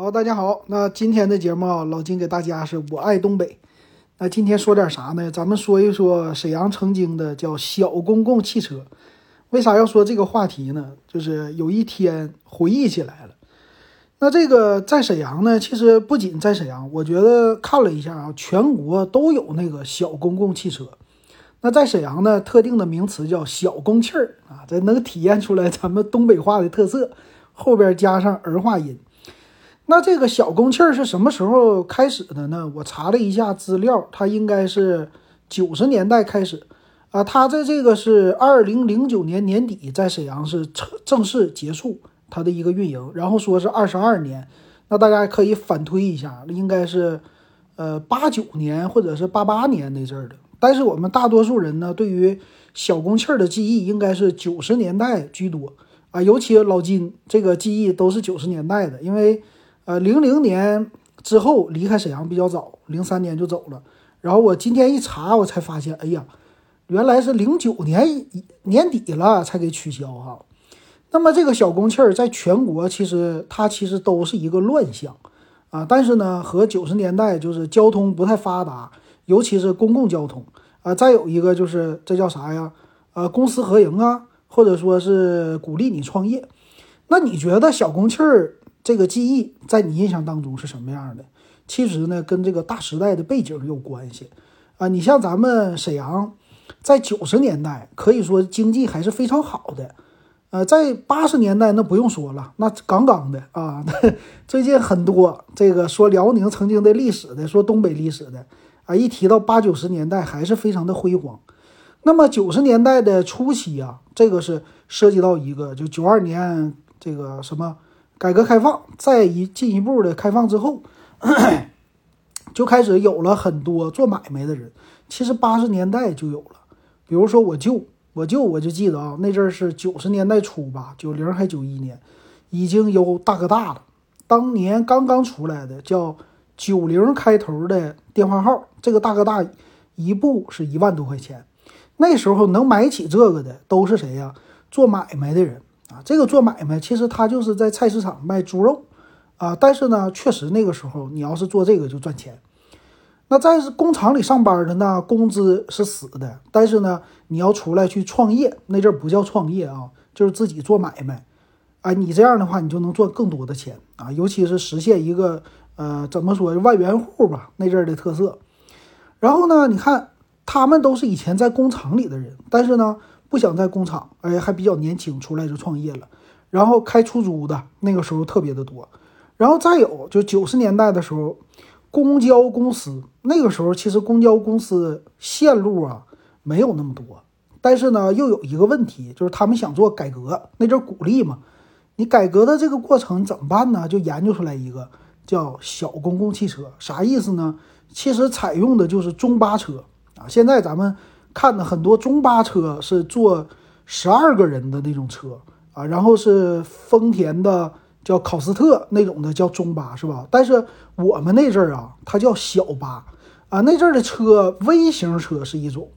好，大家好，那今天的节目啊，老金给大家是我爱东北。那今天说点啥呢？咱们说一说沈阳曾经的叫小公共汽车。为啥要说这个话题呢？就是有一天回忆起来了。那这个在沈阳呢，其实不仅在沈阳，我觉得看了一下啊，全国都有那个小公共汽车。那在沈阳呢，特定的名词叫小公汽儿啊，这能体现出来咱们东北话的特色，后边加上儿化音。那这个小公汽儿是什么时候开始的呢？我查了一下资料，它应该是九十年代开始，啊，它在这个是二零零九年年底在沈阳是正正式结束它的一个运营，然后说是二十二年，那大家可以反推一下，应该是呃八九年或者是八八年那阵儿的。但是我们大多数人呢，对于小公汽儿的记忆应该是九十年代居多啊，尤其老金这个记忆都是九十年代的，因为。呃，零零年之后离开沈阳比较早，零三年就走了。然后我今天一查，我才发现，哎呀，原来是零九年年底了才给取消哈。那么这个小公汽儿在全国其实它其实都是一个乱象啊。但是呢，和九十年代就是交通不太发达，尤其是公共交通啊。再有一个就是这叫啥呀？呃，公私合营啊，或者说是鼓励你创业。那你觉得小公汽儿？这个记忆在你印象当中是什么样的？其实呢，跟这个大时代的背景有关系啊。你像咱们沈阳，在九十年代可以说经济还是非常好的，呃，在八十年代那不用说了，那杠杠的啊。最近很多这个说辽宁曾经的历史的，说东北历史的啊，一提到八九十年代还是非常的辉煌。那么九十年代的初期啊，这个是涉及到一个，就九二年这个什么。改革开放再一进一步的开放之后，就开始有了很多做买卖的人。其实八十年代就有了，比如说我舅，我舅我就记得啊，那阵儿是九十年代初吧，九零还九一年，已经有大哥大了。当年刚刚出来的叫九零开头的电话号，这个大哥大一部是一万多块钱。那时候能买起这个的都是谁呀？做买卖的人。啊，这个做买卖其实他就是在菜市场卖猪肉，啊，但是呢，确实那个时候你要是做这个就赚钱。那在工厂里上班的呢，工资是死的，但是呢，你要出来去创业，那阵儿不叫创业啊，就是自己做买卖。哎，你这样的话，你就能赚更多的钱啊，尤其是实现一个呃，怎么说万元户吧，那阵儿的特色。然后呢，你看他们都是以前在工厂里的人，但是呢。不想在工厂，哎，还比较年轻，出来就创业了。然后开出租的那个时候特别的多。然后再有就九十年代的时候，公交公司那个时候其实公交公司线路啊没有那么多，但是呢又有一个问题，就是他们想做改革，那阵鼓励嘛。你改革的这个过程怎么办呢？就研究出来一个叫小公共汽车，啥意思呢？其实采用的就是中巴车啊。现在咱们。看的很多中巴车是坐十二个人的那种车啊，然后是丰田的叫考斯特那种的叫中巴是吧？但是我们那阵儿啊，它叫小巴啊。那阵儿的车微型车是一种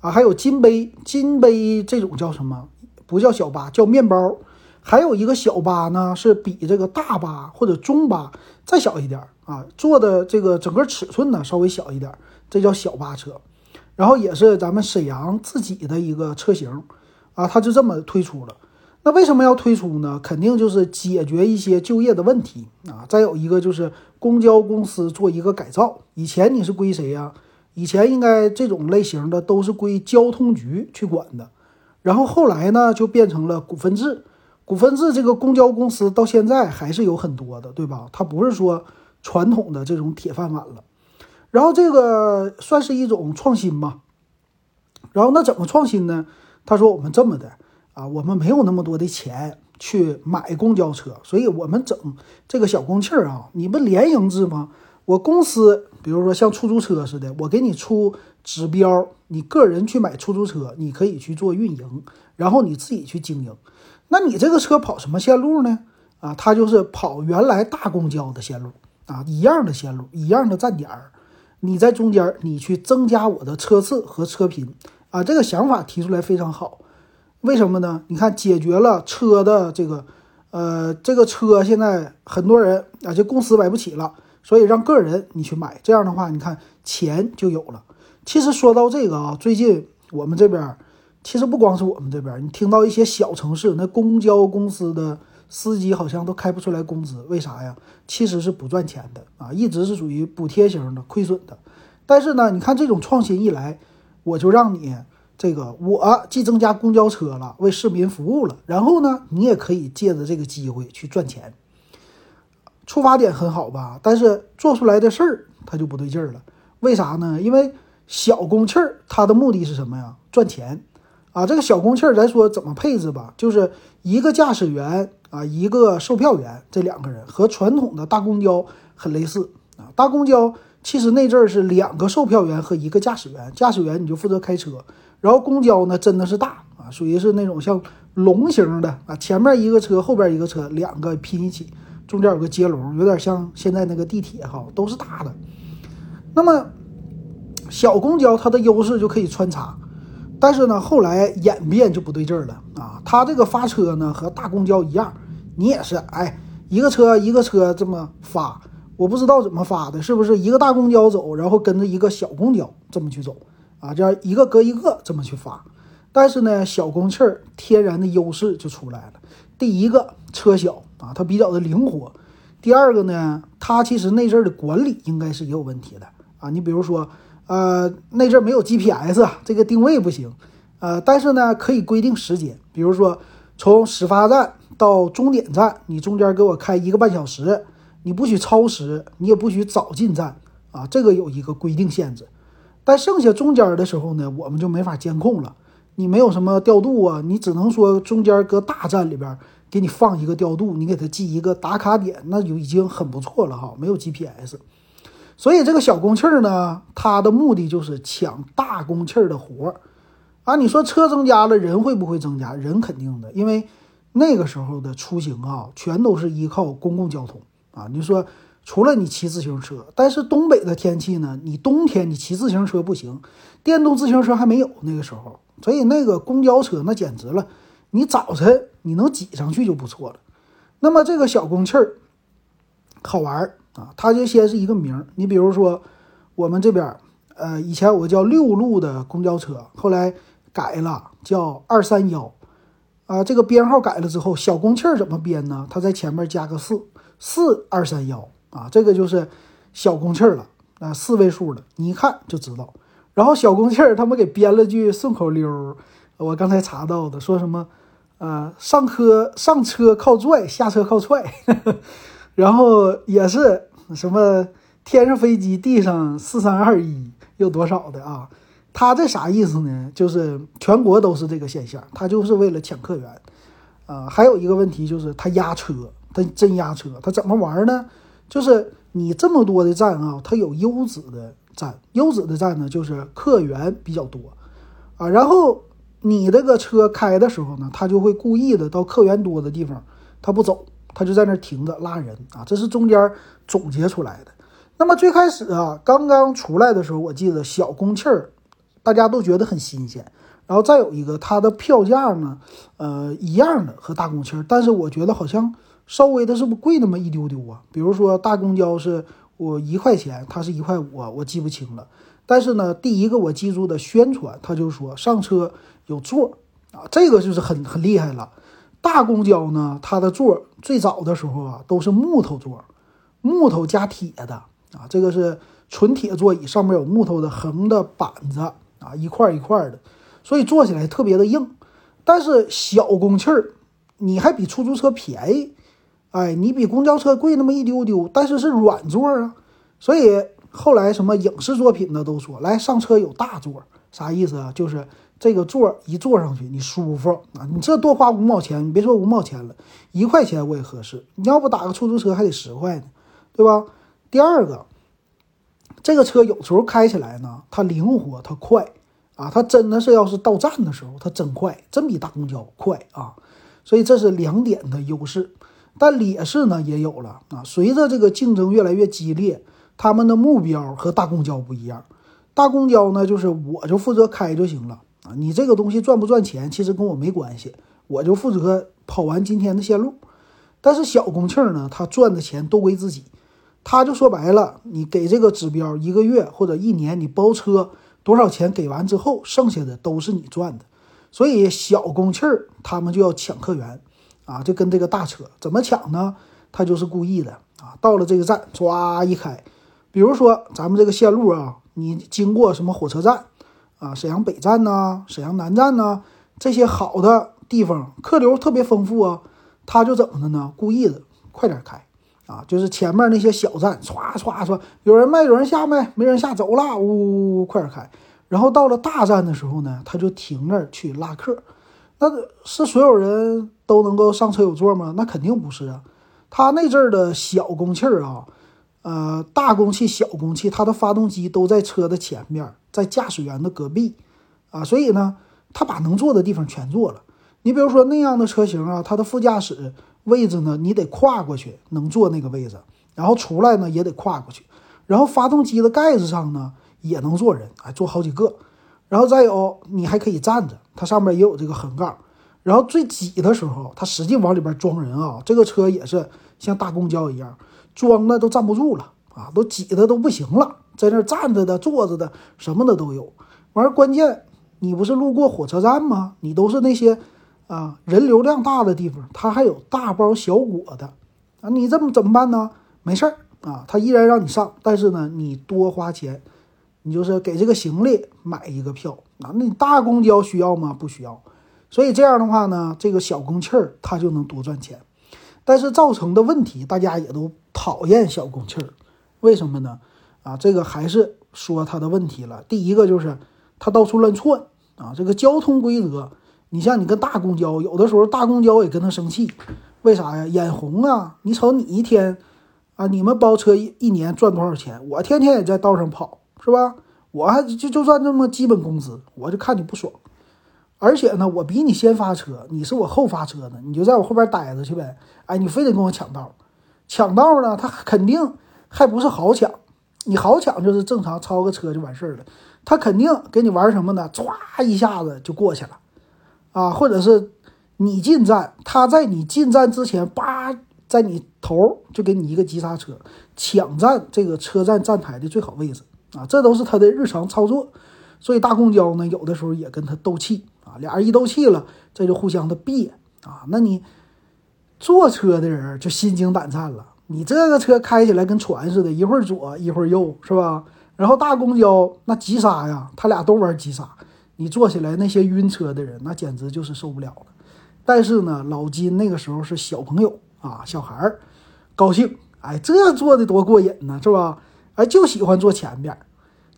啊，还有金杯金杯这种叫什么？不叫小巴，叫面包。还有一个小巴呢，是比这个大巴或者中巴再小一点啊，做的这个整个尺寸呢稍微小一点，这叫小巴车。然后也是咱们沈阳自己的一个车型，啊，它就这么推出了。那为什么要推出呢？肯定就是解决一些就业的问题啊。再有一个就是公交公司做一个改造。以前你是归谁呀？以前应该这种类型的都是归交通局去管的。然后后来呢，就变成了股份制。股份制这个公交公司到现在还是有很多的，对吧？它不是说传统的这种铁饭碗了。然后这个算是一种创新吧。然后那怎么创新呢？他说我们这么的啊，我们没有那么多的钱去买公交车，所以我们整这个小公汽儿啊，你不联营制吗？我公司比如说像出租车似的，我给你出指标，你个人去买出租车，你可以去做运营，然后你自己去经营。那你这个车跑什么线路呢？啊，它就是跑原来大公交的线路啊，一样的线路，一样的站点儿。你在中间，你去增加我的车次和车频啊，这个想法提出来非常好。为什么呢？你看，解决了车的这个呃，这个车现在很多人啊，这公司买不起了，所以让个人你去买，这样的话，你看钱就有了。其实说到这个啊，最近我们这边，其实不光是我们这边，你听到一些小城市那公交公司的司机好像都开不出来工资，为啥呀？其实是不赚钱的啊，一直是属于补贴型的、亏损的。但是呢，你看这种创新一来，我就让你。这个我既增加公交车了，为市民服务了，然后呢，你也可以借着这个机会去赚钱。出发点很好吧？但是做出来的事儿它就不对劲儿了。为啥呢？因为小公汽儿它的目的是什么呀？赚钱啊！这个小公汽儿咱说怎么配置吧？就是一个驾驶员啊，一个售票员，这两个人和传统的大公交很类似啊。大公交其实那阵儿是两个售票员和一个驾驶员，驾驶员你就负责开车。然后公交呢，真的是大啊，属于是那种像龙形的啊，前面一个车，后边一个车，两个拼一起，中间有个接龙，有点像现在那个地铁哈，都是大的。那么小公交它的优势就可以穿插，但是呢，后来演变就不对劲儿了啊，它这个发车呢和大公交一样，你也是哎一个车一个车这么发，我不知道怎么发的，是不是一个大公交走，然后跟着一个小公交这么去走？啊，这样一个隔一个这么去发，但是呢，小公汽儿天然的优势就出来了。第一个车小啊，它比较的灵活；第二个呢，它其实那阵儿的管理应该是也有问题的啊。你比如说，呃，那阵没有 GPS，这个定位不行，呃，但是呢，可以规定时间，比如说从始发站到终点站，你中间给我开一个半小时，你不许超时，你也不许早进站啊，这个有一个规定限制。但剩下中间的时候呢，我们就没法监控了。你没有什么调度啊，你只能说中间搁大站里边给你放一个调度，你给他记一个打卡点，那就已经很不错了哈。没有 GPS，所以这个小公汽儿呢，它的目的就是抢大公汽儿的活儿啊。你说车增加了，人会不会增加？人肯定的，因为那个时候的出行啊，全都是依靠公共交通啊。你说。除了你骑自行车，但是东北的天气呢？你冬天你骑自行车不行，电动自行车还没有那个时候，所以那个公交车那简直了，你早晨你能挤上去就不错了。那么这个小公汽儿好玩儿啊，它就先是一个名。你比如说我们这边，呃，以前有个叫六路的公交车，后来改了叫二三幺，啊，这个编号改了之后，小公汽儿怎么编呢？它在前面加个四四二三幺。啊，这个就是小公汽儿了啊，四位数的，你一看就知道。然后小公汽儿他们给编了句顺口溜，我刚才查到的，说什么呃，上车上车靠拽，下车靠踹，然后也是什么天上飞机，地上四三二一又多少的啊？他这啥意思呢？就是全国都是这个现象，他就是为了抢客源啊。还有一个问题就是他压车，他真压车，他怎么玩呢？就是你这么多的站啊，他有优质的站，优质的站呢，就是客源比较多啊。然后你这个车开的时候呢，他就会故意的到客源多的地方，他不走，他就在那儿停着拉人啊。这是中间总结出来的。那么最开始啊，刚刚出来的时候，我记得小公汽儿，大家都觉得很新鲜。然后再有一个，它的票价呢，呃，一样的和大公汽儿，但是我觉得好像。稍微的是不贵那么一丢丢啊？比如说大公交是我一块钱，它是一块五，我记不清了。但是呢，第一个我记住的宣传，他就说上车有座啊，这个就是很很厉害了。大公交呢，它的座最早的时候啊都是木头座，木头加铁的啊，这个是纯铁座椅，上面有木头的横的板子啊，一块一块的，所以坐起来特别的硬。但是小公汽儿，你还比出租车便宜。哎，你比公交车贵那么一丢丢，但是是软座啊，所以后来什么影视作品呢都说来上车有大座，啥意思啊？就是这个座一坐上去你舒服啊，你这多花五毛钱，你别说五毛钱了，一块钱我也合适。你要不打个出租车还得十块呢，对吧？第二个，这个车有时候开起来呢，它灵活，它快啊，它真的是要是到站的时候，它真快，真比大公交快啊，所以这是两点的优势。但劣势呢也有了啊！随着这个竞争越来越激烈，他们的目标和大公交不一样。大公交呢，就是我就负责开就行了你这个东西赚不赚钱，其实跟我没关系，我就负责跑完今天的线路。但是小公汽呢，他赚的钱都归自己，他就说白了，你给这个指标一个月或者一年，你包车多少钱给完之后，剩下的都是你赚的。所以小公汽他们就要抢客源啊，就跟这个大车怎么抢呢？他就是故意的啊，到了这个站，抓一开，比如说咱们这个线路啊，你经过什么火车站啊，沈阳北站呐，沈阳南站呐，这些好的地方，客流特别丰富啊。他就怎么的呢？故意的，快点开，啊，就是前面那些小站，唰唰唰，有人卖，有人下没？没人下，走了，呜，快点开。然后到了大站的时候呢，他就停那儿去拉客。那是所有人都能够上车有座吗？那肯定不是啊。他那阵儿的小公汽儿啊，呃，大公汽、小公汽，它的发动机都在车的前面，在驾驶员的隔壁，啊，所以呢，他把能坐的地方全坐了。你比如说那样的车型啊，它的副驾驶位置呢，你得跨过去能坐那个位置，然后出来呢也得跨过去，然后发动机的盖子上呢也能坐人，哎，坐好几个，然后再有你还可以站着，它上面也有这个横杠，然后最挤的时候，它使劲往里边装人啊，这个车也是像大公交一样，装的都站不住了啊，都挤的都不行了，在那站着的、坐着的什么的都有，完了关键你不是路过火车站吗？你都是那些。啊，人流量大的地方，它还有大包小裹的啊，你这么怎么办呢？没事儿啊，他依然让你上，但是呢，你多花钱，你就是给这个行李买一个票啊。那你大公交需要吗？不需要。所以这样的话呢，这个小公汽儿它就能多赚钱，但是造成的问题，大家也都讨厌小公汽儿，为什么呢？啊，这个还是说它的问题了。第一个就是它到处乱窜啊，这个交通规则。你像你跟大公交，有的时候大公交也跟他生气，为啥呀？眼红啊！你瞅你一天，啊，你们包车一一年赚多少钱？我天天也在道上跑，是吧？我还就就赚这么基本工资，我就看你不爽。而且呢，我比你先发车，你是我后发车的，你就在我后边待着去呗。哎，你非得跟我抢道，抢道呢，他肯定还不是好抢。你好抢就是正常超个车就完事儿了，他肯定给你玩什么呢？唰一下子就过去了。啊，或者是你进站，他在你进站之前，叭，在你头就给你一个急刹车，抢占这个车站站台的最好位置啊，这都是他的日常操作。所以大公交呢，有的时候也跟他斗气俩人一斗气了，这就互相的别啊。那你坐车的人就心惊胆战了，你这个车开起来跟船似的，一会儿左一会儿右，是吧？然后大公交那急刹呀，他俩都玩急刹。你坐起来，那些晕车的人，那简直就是受不了了。但是呢，老金那个时候是小朋友啊，小孩儿，高兴，哎，这坐的多过瘾呢，是吧？哎，就喜欢坐前边，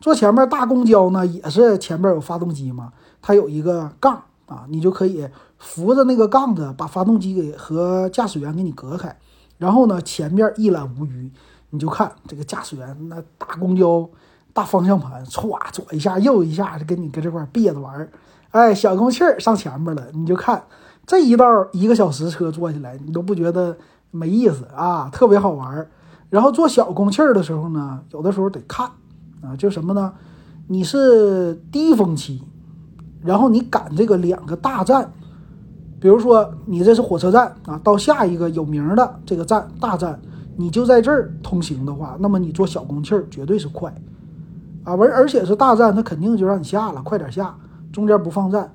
坐前面大公交呢，也是前面有发动机嘛，它有一个杠啊，你就可以扶着那个杠子，把发动机给和驾驶员给你隔开，然后呢，前面一览无余，你就看这个驾驶员那大公交。大方向盘歘左一下右一下，就跟你搁这块别着玩儿。哎，小公气儿上前面了，你就看这一道一个小时车坐下来，你都不觉得没意思啊，特别好玩儿。然后坐小公气儿的时候呢，有的时候得看啊，就什么呢？你是低峰期，然后你赶这个两个大站，比如说你这是火车站啊，到下一个有名的这个站大站，你就在这儿通行的话，那么你坐小公汽儿绝对是快。啊，而而且是大站，他肯定就让你下了，快点下，中间不放站。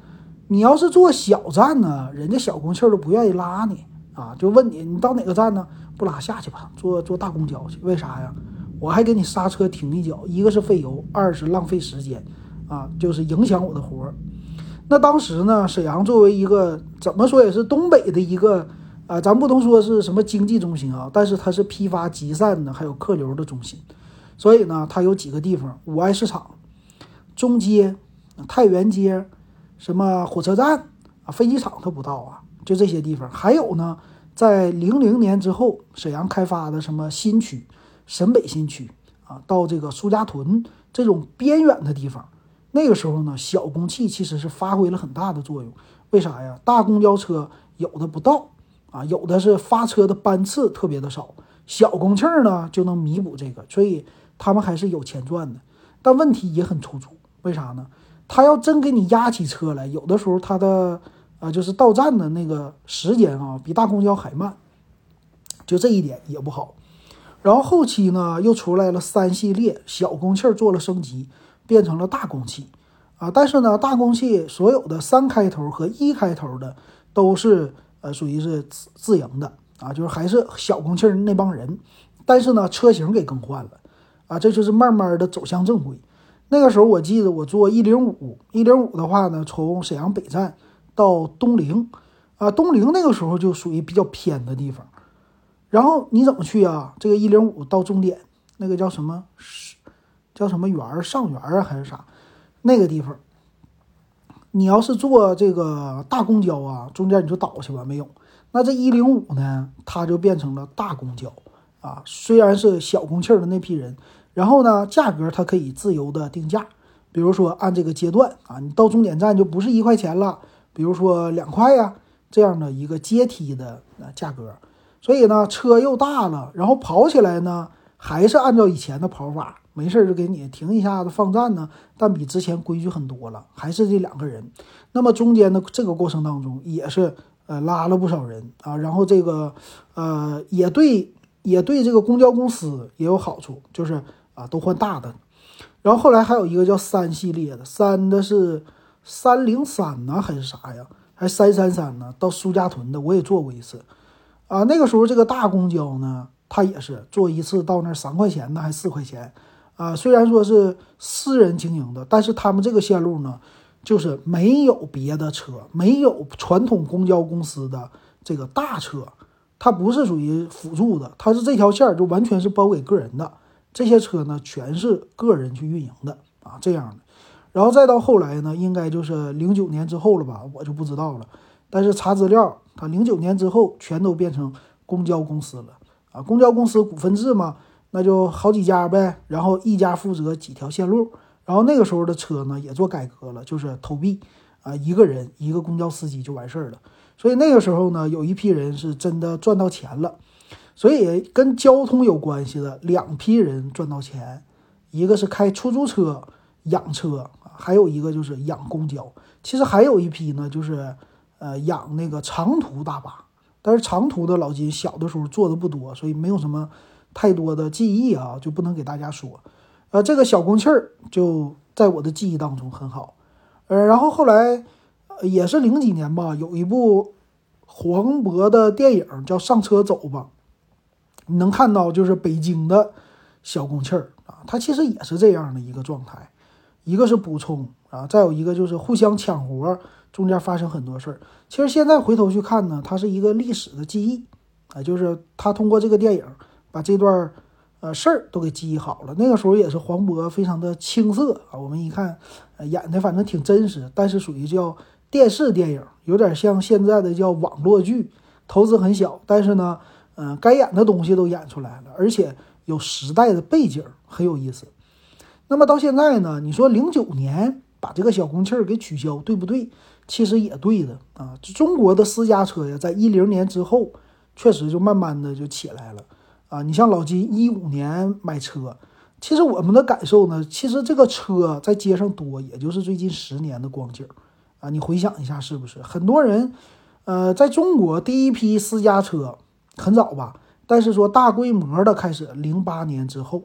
你要是坐小站呢，人家小公汽儿都不愿意拉你啊，就问你，你到哪个站呢？不拉下去吧，坐坐大公交去。为啥呀？我还给你刹车停一脚，一个是费油，二是浪费时间，啊，就是影响我的活儿。那当时呢，沈阳作为一个怎么说也是东北的一个啊，咱不能说是什么经济中心啊，但是它是批发集散的，还有客流的中心。所以呢，它有几个地方：五爱市场、中街、太原街、什么火车站啊、飞机场，它不到啊，就这些地方。还有呢，在零零年之后，沈阳开发的什么新区、沈北新区啊，到这个苏家屯这种边远的地方，那个时候呢，小公汽其实是发挥了很大的作用。为啥呀？大公交车有的不到啊，有的是发车的班次特别的少，小公汽呢就能弥补这个，所以。他们还是有钱赚的，但问题也很突出。为啥呢？他要真给你压起车来，有的时候他的呃就是到站的那个时间啊，比大公交还慢。就这一点也不好。然后后期呢，又出来了三系列小公汽做了升级，变成了大公汽啊。但是呢，大公汽所有的三开头和一开头的都是呃属于是自自营的啊，就是还是小公汽那帮人。但是呢，车型给更换了啊，这就是慢慢的走向正规。那个时候我记得我坐一零五，一零五的话呢，从沈阳北站到东陵啊，东陵那个时候就属于比较偏的地方。然后你怎么去啊？这个一零五到终点，那个叫什么？叫什么园儿？上园啊，还是啥？那个地方，你要是坐这个大公交啊，中间你就倒去吧，没有。那这一零五呢，它就变成了大公交啊。虽然是小公汽的那批人，然后呢，价格它可以自由的定价，比如说按这个阶段啊，你到终点站就不是一块钱了，比如说两块呀，这样的一个阶梯的呃价格。所以呢，车又大了，然后跑起来呢，还是按照以前的跑法，没事就给你停一下子放站呢，但比之前规矩很多了，还是这两个人。那么中间的这个过程当中，也是呃拉了不少人啊，然后这个呃也对也对这个公交公司也有好处，就是啊都换大的。然后后来还有一个叫三系列的，三的是三零三呢还是啥呀？还三三三呢？到苏家屯的我也坐过一次。啊，那个时候这个大公交呢，它也是坐一次到那儿三块钱呢，还四块钱。啊，虽然说是私人经营的，但是他们这个线路呢，就是没有别的车，没有传统公交公司的这个大车，它不是属于辅助的，它是这条线就完全是包给个人的。这些车呢，全是个人去运营的啊，这样的。然后再到后来呢，应该就是零九年之后了吧，我就不知道了。但是查资料。它零九年之后全都变成公交公司了啊，公交公司股份制嘛，那就好几家呗，然后一家负责几条线路，然后那个时候的车呢也做改革了，就是投币啊，一个人一个公交司机就完事儿了。所以那个时候呢，有一批人是真的赚到钱了。所以跟交通有关系的两批人赚到钱，一个是开出租车养车还有一个就是养公交。其实还有一批呢，就是。呃，养那个长途大巴，但是长途的老金小的时候坐的不多，所以没有什么太多的记忆啊，就不能给大家说。呃，这个小公气儿就在我的记忆当中很好。呃，然后后来也是零几年吧，有一部黄渤的电影叫《上车走吧》，你能看到就是北京的小公气儿啊，它其实也是这样的一个状态，一个是补充啊，再有一个就是互相抢活。中间发生很多事儿，其实现在回头去看呢，它是一个历史的记忆啊，就是他通过这个电影把这段呃事儿都给记忆好了。那个时候也是黄渤非常的青涩啊，我们一看呃演的反正挺真实，但是属于叫电视电影，有点像现在的叫网络剧，投资很小，但是呢，嗯，该演的东西都演出来了，而且有时代的背景，很有意思。那么到现在呢，你说零九年把这个小公汽儿给取消，对不对？其实也对的啊，中国的私家车呀，在一零年之后，确实就慢慢的就起来了啊。你像老金一五年买车，其实我们的感受呢，其实这个车在街上多，也就是最近十年的光景啊。你回想一下，是不是很多人，呃，在中国第一批私家车很早吧，但是说大规模的开始零八年之后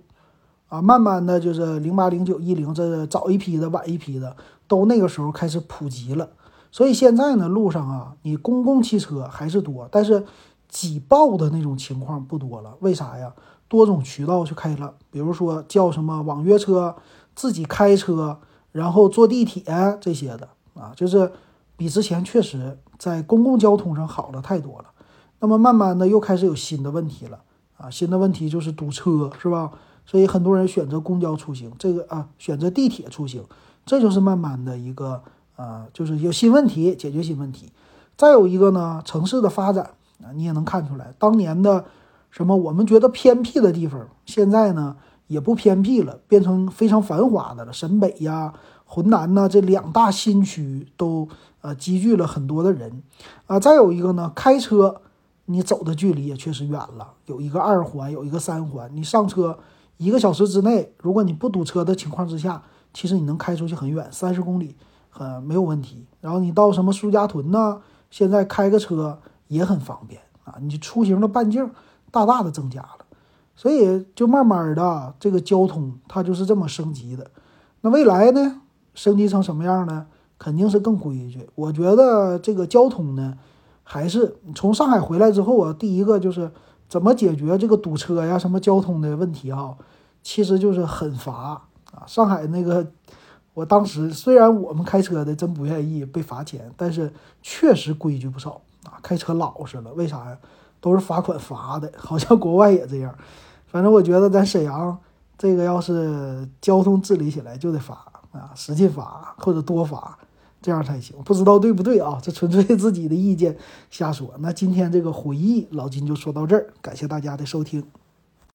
啊，慢慢的就是零八、零九、一零，这早一批的、晚一批的，都那个时候开始普及了。所以现在呢，路上啊，你公共汽车还是多，但是挤爆的那种情况不多了。为啥呀？多种渠道去开了，比如说叫什么网约车、自己开车，然后坐地铁这些的啊，就是比之前确实在公共交通上好了太多了。那么慢慢的又开始有新的问题了啊，新的问题就是堵车，是吧？所以很多人选择公交出行，这个啊选择地铁出行，这就是慢慢的一个。啊，就是有新问题，解决新问题。再有一个呢，城市的发展你也能看出来，当年的什么我们觉得偏僻的地方，现在呢也不偏僻了，变成非常繁华的了。沈北呀、浑南呐这两大新区都呃积聚了很多的人啊。再有一个呢，开车你走的距离也确实远了，有一个二环，有一个三环，你上车一个小时之内，如果你不堵车的情况之下，其实你能开出去很远，三十公里。很没有问题，然后你到什么苏家屯呢？现在开个车也很方便啊！你出行的半径大大的增加了。所以就慢慢的这个交通它就是这么升级的。那未来呢，升级成什么样呢？肯定是更规矩。我觉得这个交通呢，还是从上海回来之后啊，第一个就是怎么解决这个堵车呀、什么交通的问题啊，其实就是很罚啊。上海那个，我当时虽然我们开车的真不愿意被罚钱，但是确实规矩不少啊，开车老实了。为啥呀？都是罚款罚的，好像国外也这样。反正我觉得咱沈阳这个要是交通治理起来，就得罚啊，使劲罚或者多罚。这样才行，不知道对不对啊？这纯粹自己的意见，瞎说。那今天这个回忆，老金就说到这儿，感谢大家的收听。